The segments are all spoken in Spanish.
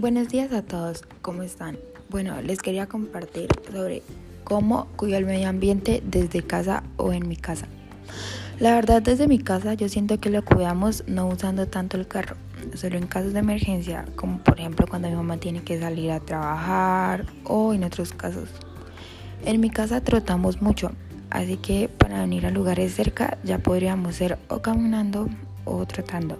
Buenos días a todos, ¿cómo están? Bueno, les quería compartir sobre cómo cuido el medio ambiente desde casa o en mi casa. La verdad, desde mi casa yo siento que lo cuidamos no usando tanto el carro, solo en casos de emergencia, como por ejemplo cuando mi mamá tiene que salir a trabajar o en otros casos. En mi casa trotamos mucho, así que para venir a lugares cerca ya podríamos ser o caminando o trotando.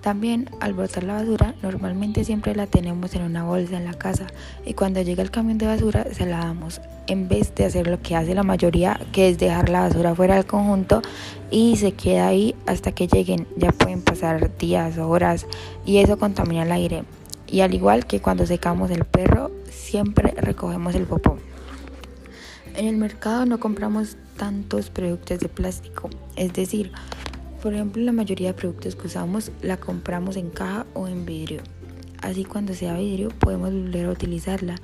También al botar la basura normalmente siempre la tenemos en una bolsa en la casa y cuando llega el camión de basura se la damos. En vez de hacer lo que hace la mayoría que es dejar la basura fuera del conjunto y se queda ahí hasta que lleguen. Ya pueden pasar días horas y eso contamina el aire. Y al igual que cuando secamos el perro siempre recogemos el popó. En el mercado no compramos tantos productos de plástico es decir por ejemplo, la mayoría de productos que usamos la compramos en caja o en vidrio. Así cuando sea vidrio podemos volver a utilizarla.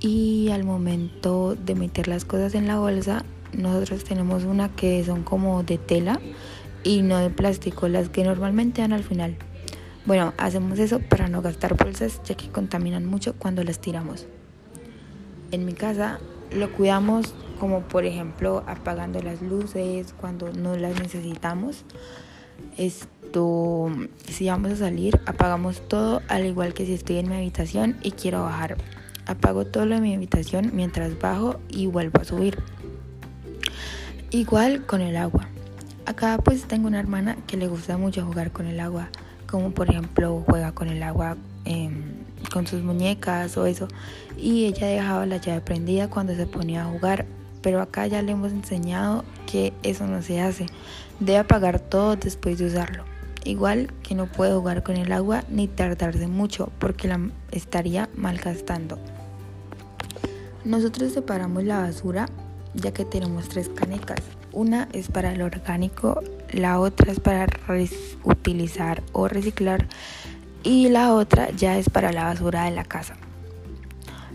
Y al momento de meter las cosas en la bolsa, nosotros tenemos una que son como de tela y no de plástico, las que normalmente dan al final. Bueno, hacemos eso para no gastar bolsas ya que contaminan mucho cuando las tiramos. En mi casa lo cuidamos como por ejemplo apagando las luces cuando no las necesitamos. Esto, si vamos a salir, apagamos todo, al igual que si estoy en mi habitación y quiero bajar. Apago todo lo de mi habitación mientras bajo y vuelvo a subir. Igual con el agua. Acá pues tengo una hermana que le gusta mucho jugar con el agua, como por ejemplo juega con el agua con sus muñecas o eso. Y ella dejaba la llave prendida cuando se ponía a jugar pero acá ya le hemos enseñado que eso no se hace. Debe apagar todo después de usarlo. Igual que no puede jugar con el agua ni tardarse mucho porque la estaría malgastando. Nosotros separamos la basura ya que tenemos tres canecas. Una es para el orgánico, la otra es para utilizar o reciclar y la otra ya es para la basura de la casa.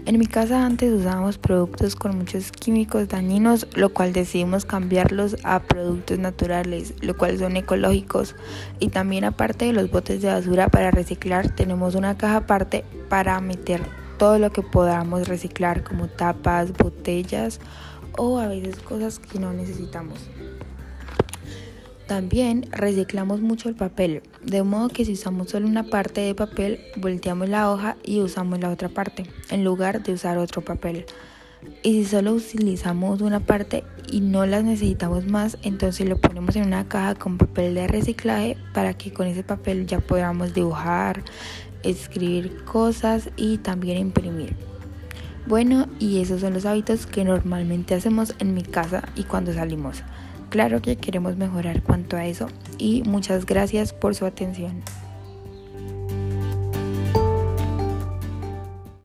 En mi casa antes usábamos productos con muchos químicos dañinos, lo cual decidimos cambiarlos a productos naturales, lo cual son ecológicos. Y también aparte de los botes de basura para reciclar, tenemos una caja aparte para meter todo lo que podamos reciclar, como tapas, botellas o a veces cosas que no necesitamos. También reciclamos mucho el papel, de modo que si usamos solo una parte de papel, volteamos la hoja y usamos la otra parte, en lugar de usar otro papel. Y si solo utilizamos una parte y no las necesitamos más, entonces lo ponemos en una caja con papel de reciclaje para que con ese papel ya podamos dibujar, escribir cosas y también imprimir. Bueno, y esos son los hábitos que normalmente hacemos en mi casa y cuando salimos. Claro que queremos mejorar cuanto a eso y muchas gracias por su atención.